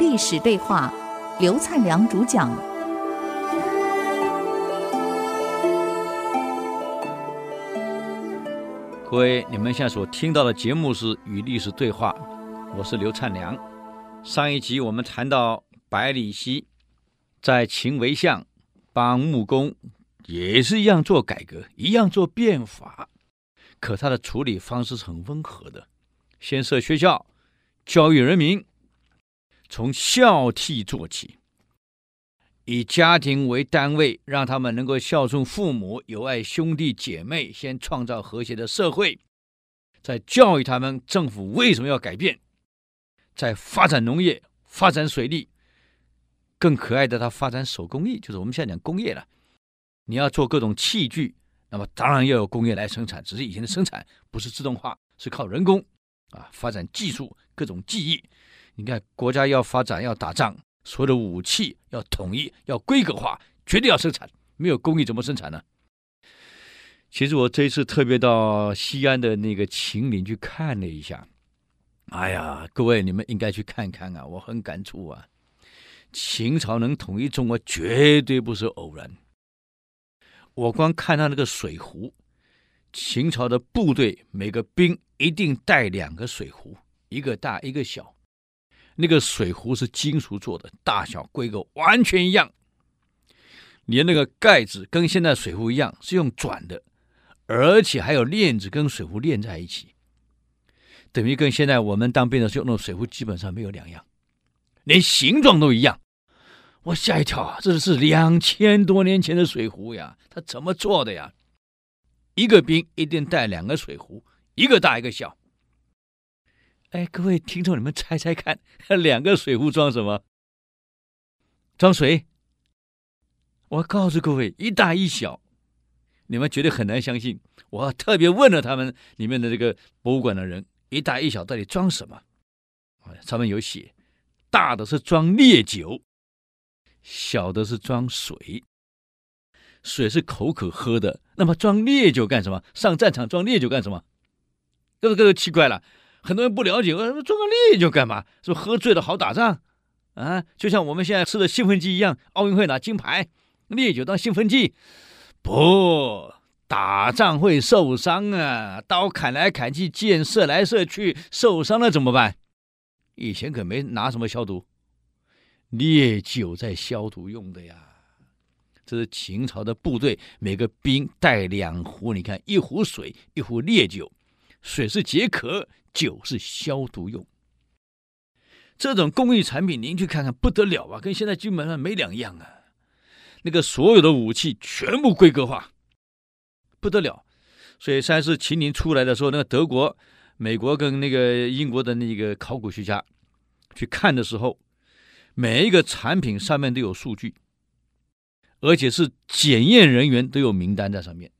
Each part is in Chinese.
历史对话，刘灿良主讲。各位，你们现在所听到的节目是《与历史对话》，我是刘灿良。上一集我们谈到百里奚在秦为相，帮穆公也是一样做改革，一样做变法，可他的处理方式是很温和的，先设学校，教育人民，从孝悌做起，以家庭为单位，让他们能够孝顺父母，友爱兄弟姐妹，先创造和谐的社会，再教育他们政府为什么要改变，再发展农业，发展水利，更可爱的他发展手工艺，就是我们现在讲工业了。你要做各种器具，那么当然要有工业来生产，只是以前的生产不是自动化，是靠人工。啊，发展技术，各种技艺。你看，国家要发展，要打仗，所有的武器要统一，要规格化，绝对要生产。没有工艺怎么生产呢？其实我这一次特别到西安的那个秦岭去看了一下。哎呀，各位你们应该去看看啊，我很感触啊。秦朝能统一中国，绝对不是偶然。我光看他那个水壶。秦朝的部队每个兵一定带两个水壶，一个大一个小。那个水壶是金属做的，大小规格完全一样，连那个盖子跟现在水壶一样是用转的，而且还有链子跟水壶连在一起，等于跟现在我们当兵的时候用的水壶基本上没有两样，连形状都一样。我吓一跳啊！这是两千多年前的水壶呀，它怎么做的呀？一个兵一定带两个水壶，一个大一个小。哎，各位听众，你们猜猜看，两个水壶装什么？装水。我告诉各位，一大一小，你们绝对很难相信。我特别问了他们里面的这个博物馆的人，一大一小到底装什么？上面有写，大的是装烈酒，小的是装水。水是口渴喝的，那么装烈酒干什么？上战场装烈酒干什么？各个各个奇怪了，很多人不了解，为什么做个烈酒干嘛？是不喝醉了好打仗啊？就像我们现在吃的兴奋剂一样，奥运会拿金牌，烈酒当兴奋剂，不，打仗会受伤啊，刀砍来砍去，箭射来射去，受伤了怎么办？以前可没拿什么消毒，烈酒在消毒用的呀。这是秦朝的部队，每个兵带两壶。你看，一壶水，一壶烈酒。水是解渴，酒是消毒用。这种工艺产品，您去看看，不得了啊，跟现在基本上没两样啊。那个所有的武器全部规格化，不得了。所以，三世秦陵出来的时候，那个德国、美国跟那个英国的那个考古学家去看的时候，每一个产品上面都有数据。而且是检验人员都有名单在上面。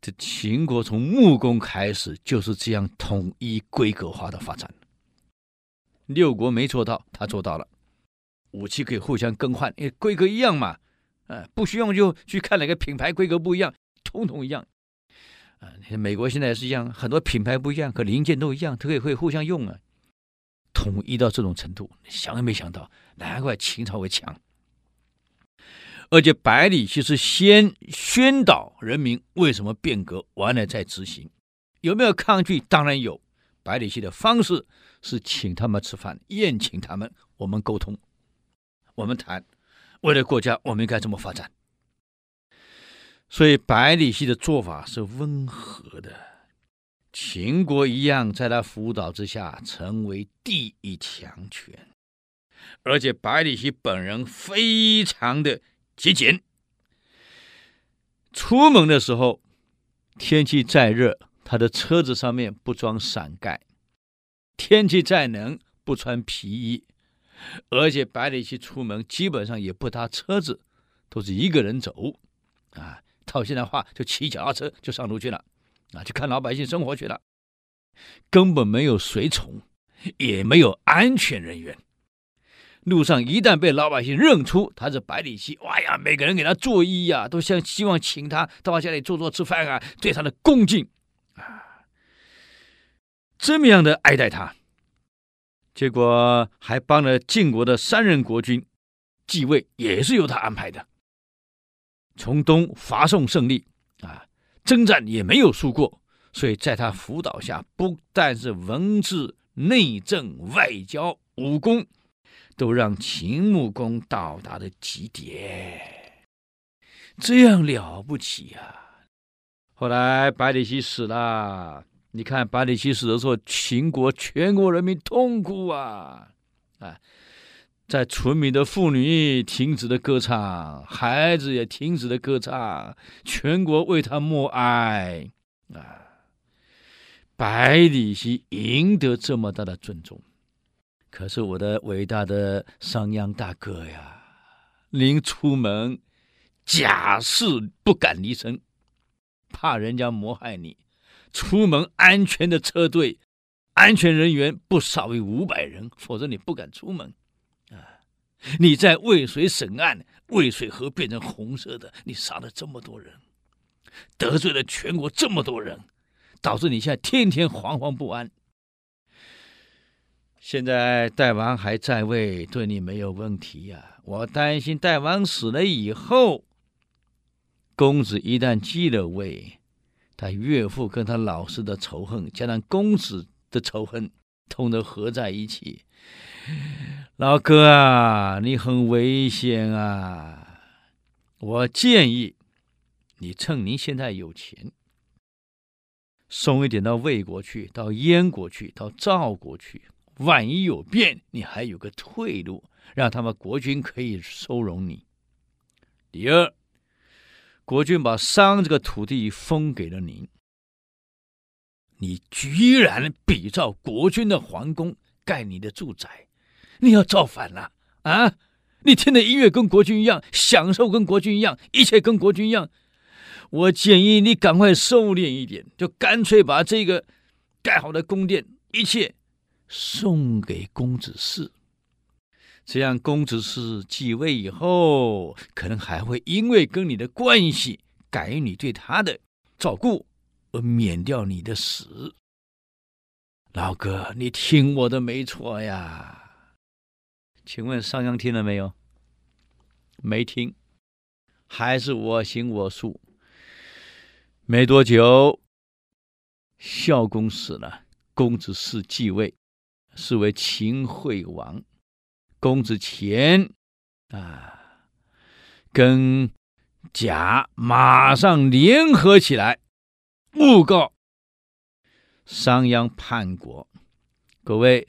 这秦国从穆公开始就是这样统一规格化的发展。六国没做到，他做到了。武器可以互相更换，因为规格一样嘛。呃，不需要就去看哪个品牌规格不一样，统统一样。啊，美国现在也是一样，很多品牌不一样，可零件都一样，它可以会互相用啊。统一到这种程度，想也没想到，难怪秦朝会强。而且百里奚是先宣导人民为什么变革，完了再执行，有没有抗拒？当然有。百里奚的方式是请他们吃饭，宴请他们，我们沟通，我们谈，为了国家，我们应该怎么发展？所以百里奚的做法是温和的。秦国一样，在他辅导之下，成为第一强权。而且百里奚本人非常的。节俭，出门的时候，天气再热，他的车子上面不装伞盖；天气再冷，不穿皮衣。而且百里奚出门基本上也不搭车子，都是一个人走。啊，套现在话就骑脚踏车就上路去了，啊，去看老百姓生活去了，根本没有随从，也没有安全人员。路上一旦被老百姓认出他是百里奚，哇呀，每个人给他作揖呀，都想希望请他到家里坐坐吃饭啊，对他的恭敬啊，这么样的爱戴他。结果还帮了晋国的三任国君继位，也是由他安排的。从东伐宋胜利啊，征战也没有输过，所以在他辅导下，不但是文治、内政、外交、武功，都让秦穆公到达了极点，这样了不起呀、啊！后来百里奚死了，你看百里奚死的时候，秦国全国人民痛哭啊啊！在村民的妇女停止了歌唱，孩子也停止了歌唱，全国为他默哀啊！百里奚赢得这么大的尊重，可是我的伟大的商鞅大哥呀，临出门假誓不敢离身。怕人家谋害你，出门安全的车队，安全人员不少于五百人，否则你不敢出门。啊，你在渭水审案，渭水河变成红色的，你杀了这么多人，得罪了全国这么多人，导致你现在天天惶惶不安。现在大王还在位，对你没有问题呀。我担心大王死了以后。公子一旦继了位，他岳父跟他老师的仇恨，加上公子的仇恨，统统合在一起。老哥啊，你很危险啊！我建议你趁你现在有钱，送一点到魏国去，到燕国去，到赵国去。万一有变，你还有个退路，让他们国君可以收容你。第二。国君把商这个土地封给了您，你居然比照国君的皇宫盖你的住宅，你要造反了啊！你听的音乐跟国君一样，享受跟国君一样，一切跟国君一样。我建议你赶快收敛一点，就干脆把这个盖好的宫殿一切送给公子氏。这样，公子氏继位以后，可能还会因为跟你的关系，改你对他的照顾，而免掉你的死。老哥，你听我的没错呀。请问商鞅听了没有？没听，还是我行我素。没多久，孝公死了，公子氏继位，是为秦惠王。公子虔啊，跟贾马上联合起来，诬告商鞅叛国。各位，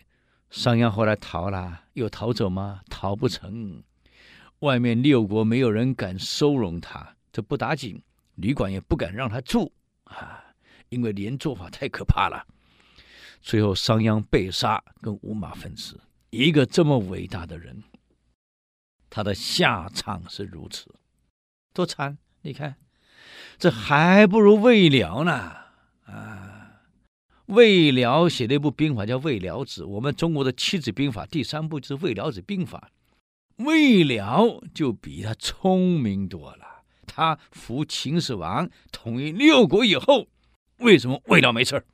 商鞅后来逃了，有逃走吗？逃不成。外面六国没有人敢收容他，这不打紧，旅馆也不敢让他住啊，因为连坐法太可怕了。最后，商鞅被杀，跟五马分尸。一个这么伟大的人，他的下场是如此，多惨！你看，这还不如魏辽呢。啊，魏辽写了一部兵法叫《魏辽子》，我们中国的七子兵法第三部就是《魏辽子兵法》。魏辽就比他聪明多了。他服秦始皇统一六国以后，为什么魏辽没事？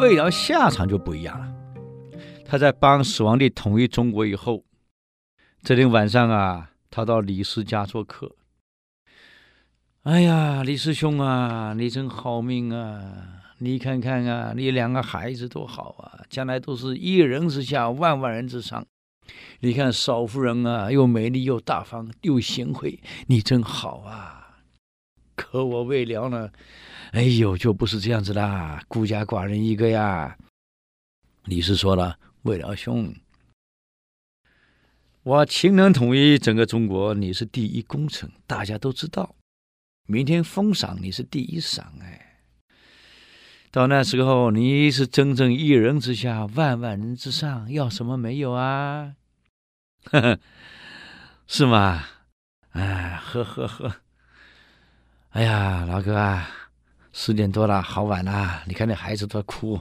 魏辽下场就不一样了。他在帮始皇帝统一中国以后，这天晚上啊，他到李斯家做客。哎呀，李师兄啊，你真好命啊！你看看啊，你两个孩子多好啊，将来都是一人之下，万万人之上。你看少夫人啊，又美丽又大方又贤惠，你真好啊。可我魏辽呢？哎呦，就不是这样子啦，孤家寡人一个呀。李斯说了：“魏辽兄，我秦能统一整个中国，你是第一功臣，大家都知道。明天封赏你是第一赏，哎，到那时候你是真正一人之下，万万人之上，要什么没有啊？呵呵，是吗？哎，呵呵呵。哎呀，老哥啊。”十点多了，好晚了。你看那孩子都哭，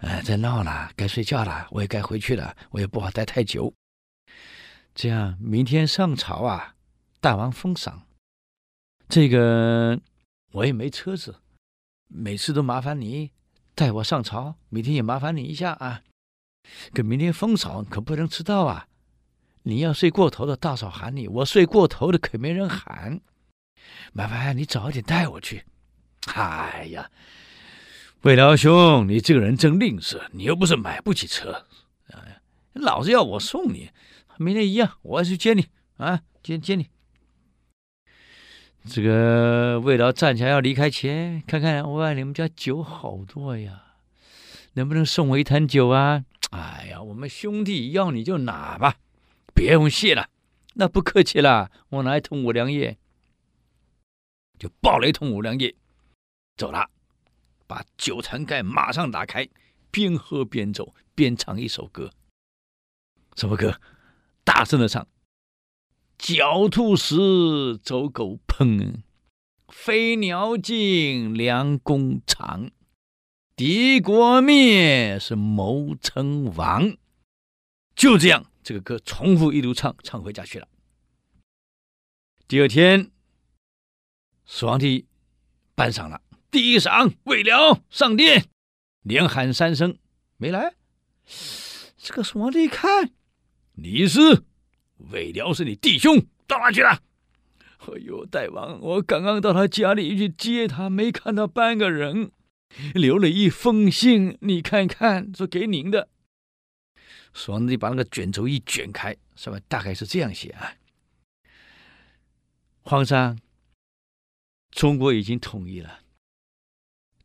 呃，在闹了，该睡觉了。我也该回去了，我也不好待太久。这样，明天上朝啊，大王封赏，这个我也没车子，每次都麻烦你带我上朝，明天也麻烦你一下啊。可明天封赏可不能迟到啊！你要睡过头的，大嫂喊你；我睡过头的，可没人喊。麻烦你早点带我去。哎呀，魏辽兄，你这个人真吝啬，你又不是买不起车，哎，老子要我送你，明天一样，我要去接你啊，接接你。这个魏辽站起来要离开前，看看哇你们家酒好多呀，能不能送我一坛酒啊？哎呀，我们兄弟要你就拿吧。别用谢了，那不客气了。我拿一桶五粮液，就抱了一桶五粮液走了。把酒坛盖马上打开，边喝边走，边唱一首歌。什么歌？大声的唱：狡兔死，走狗烹，飞鸟尽，良弓藏。敌国灭，是谋称王。就这样。这个歌重复一路唱，唱回家去了。第二天，始皇帝颁赏了，第一赏魏辽上殿，连喊三声没来。这个始皇帝一看，你是魏辽是你弟兄，到哪去了？哎呦，大王，我刚刚到他家里去接他，没看到半个人，留了一封信，你看看，说给您的。皇帝把那个卷轴一卷开，上面大概是这样写啊：“皇上，中国已经统一了。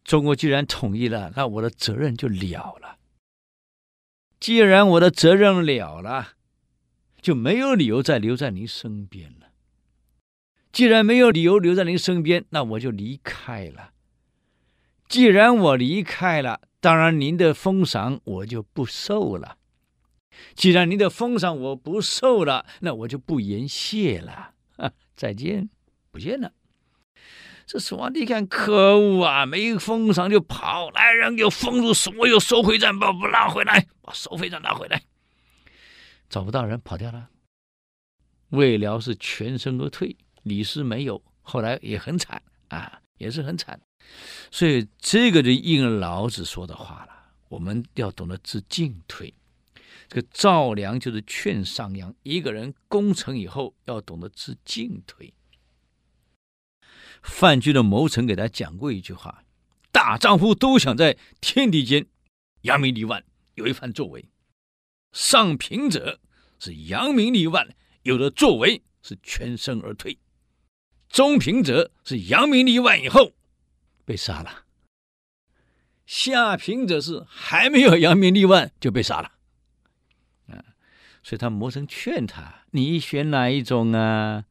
中国既然统一了，那我的责任就了了。既然我的责任了了，就没有理由再留在您身边了。既然没有理由留在您身边，那我就离开了。既然我离开了，当然您的封赏我就不受了。”既然您的封赏我不受了，那我就不言谢了。啊，再见，不见了。这始皇帝看，可恶啊！没封赏就跑，来人给我封住所有收费站，把我拉回来，把收费站拿回来。找不到人，跑掉了。魏辽是全身而退，李斯没有，后来也很惨啊，也是很惨。所以这个就应老子说的话了，我们要懂得知进退。这个赵良就是劝商鞅，一个人攻城以后要懂得知进退。范雎的谋臣给他讲过一句话：“大丈夫都想在天地间扬名立万，有一番作为；上平者是扬名立万，有的作为是全身而退；中平者是扬名立万以后被杀了；下平者是还没有扬名立万就被杀了。”所以他谋臣劝他：“你选哪一种啊？”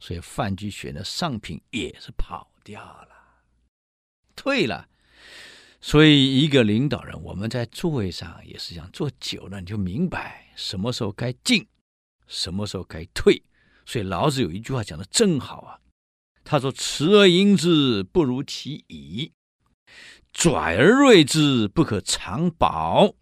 所以范雎选的上品，也是跑掉了，退了。所以一个领导人，我们在座位上也是想坐久了，你就明白什么时候该进，什么时候该退。所以老子有一句话讲的真好啊，他说：“迟而盈之，不如其已；拽而锐之，不可长保。”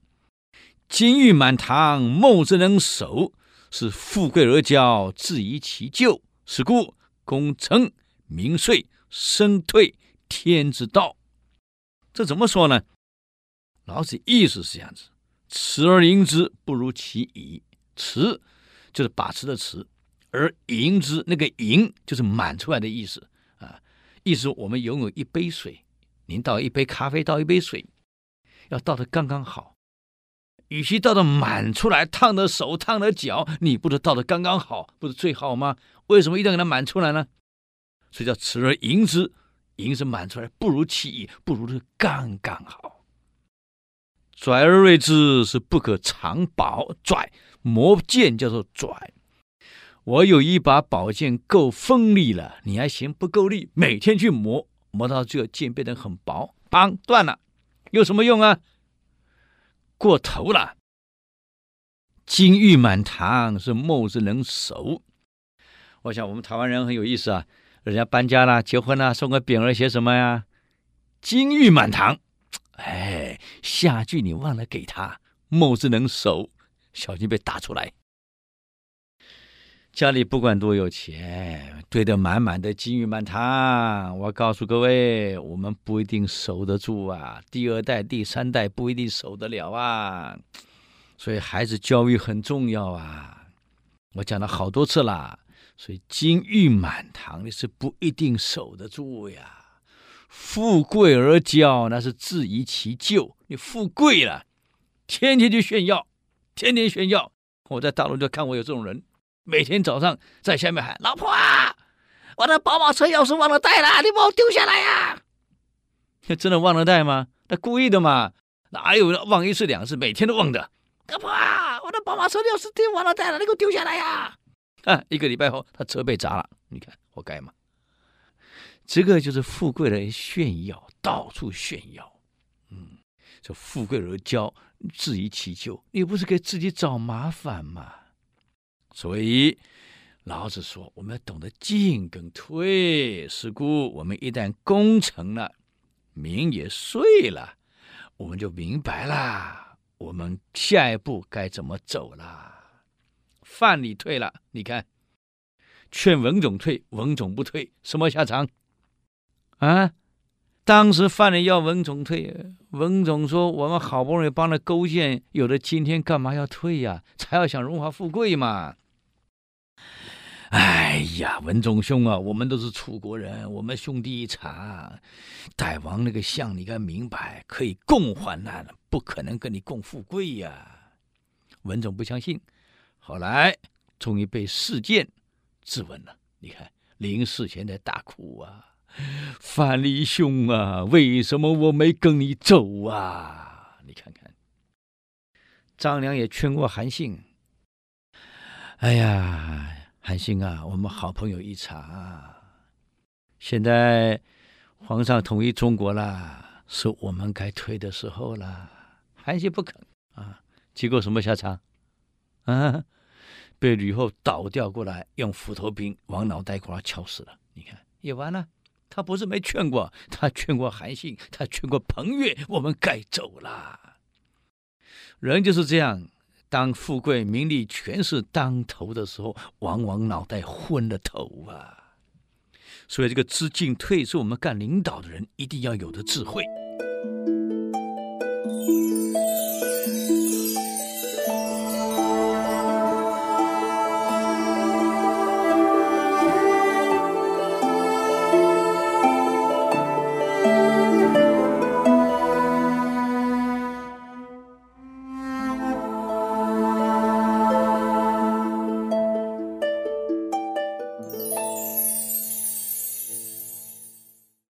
金玉满堂，莫之能守；是富贵而骄，自遗其咎。是故，功成名遂，身退，天之道。这怎么说呢？老子意思是这样子：持而盈之，不如其已。持就是把持的持，而盈之那个盈就是满出来的意思啊。意思我们拥有一杯水，您倒一杯咖啡，倒一杯水，要倒得刚刚好。与其倒的满出来，烫的手，烫的脚，你不是倒的刚刚好，不是最好吗？为什么一定要给它满出来呢？所以叫持而盈之，盈是满出来，不如其意，不如是刚刚好。拽而锐之，是不可长保。拽磨剑叫做拽。我有一把宝剑够锋利了，你还嫌不够力？每天去磨，磨到这个剑变得很薄，砰，断了，有什么用啊？过头了，金玉满堂是莫之能守。我想我们台湾人很有意思啊，人家搬家了、结婚了，送个匾额写什么呀？金玉满堂。哎，下句你忘了给他，莫之能守，小心被打出来。家里不管多有钱，堆得满满的金玉满堂，我告诉各位，我们不一定守得住啊。第二代、第三代不一定守得了啊。所以孩子教育很重要啊。我讲了好多次啦。所以金玉满堂你是不一定守得住呀。富贵而骄，那是自遗其咎。你富贵了，天天去炫耀，天天炫耀。我在大陆就看过有这种人，每天早上在下面喊：“老婆啊，我的宝马车钥匙忘了带了，你把我丢下来呀！”真的忘了带吗？他故意的嘛？哪有忘一次两次，每天都忘的？老婆啊，我的宝马车钥匙丢忘了带了，你给我丢下来呀！啊，一个礼拜后，他车被砸了，你看活该嘛？这个就是富贵的炫耀，到处炫耀，嗯，这富贵而骄，自遗其咎，你不是给自己找麻烦吗？所以老子说，我们要懂得进跟退。是故，我们一旦功成了，名也遂了，我们就明白了，我们下一步该怎么走了。范蠡退了，你看，劝文种退，文种不退，什么下场？啊！当时范蠡要文种退，文种说：“我们好不容易帮他勾践，有了今天，干嘛要退呀？才要想荣华富贵嘛！”哎呀，文种兄啊，我们都是楚国人，我们兄弟一场，大王那个相，你该明白，可以共患难，不可能跟你共富贵呀。文种不相信，后来终于被事件质问了。你看，临死前在大哭啊。范蠡兄啊，为什么我没跟你走啊？你看看，张良也劝过韩信。哎呀，韩信啊，我们好朋友一场。现在皇上统一中国了，是我们该退的时候了。韩信不肯啊，结果什么下场？啊，被吕后倒吊过来，用斧头柄往脑袋瓜敲死了。你看，也完了。他不是没劝过，他劝过韩信，他劝过彭越，我们该走了。人就是这样，当富贵、名利、权势当头的时候，往往脑袋昏了头啊。所以，这个知进退是我们干领导的人一定要有的智慧。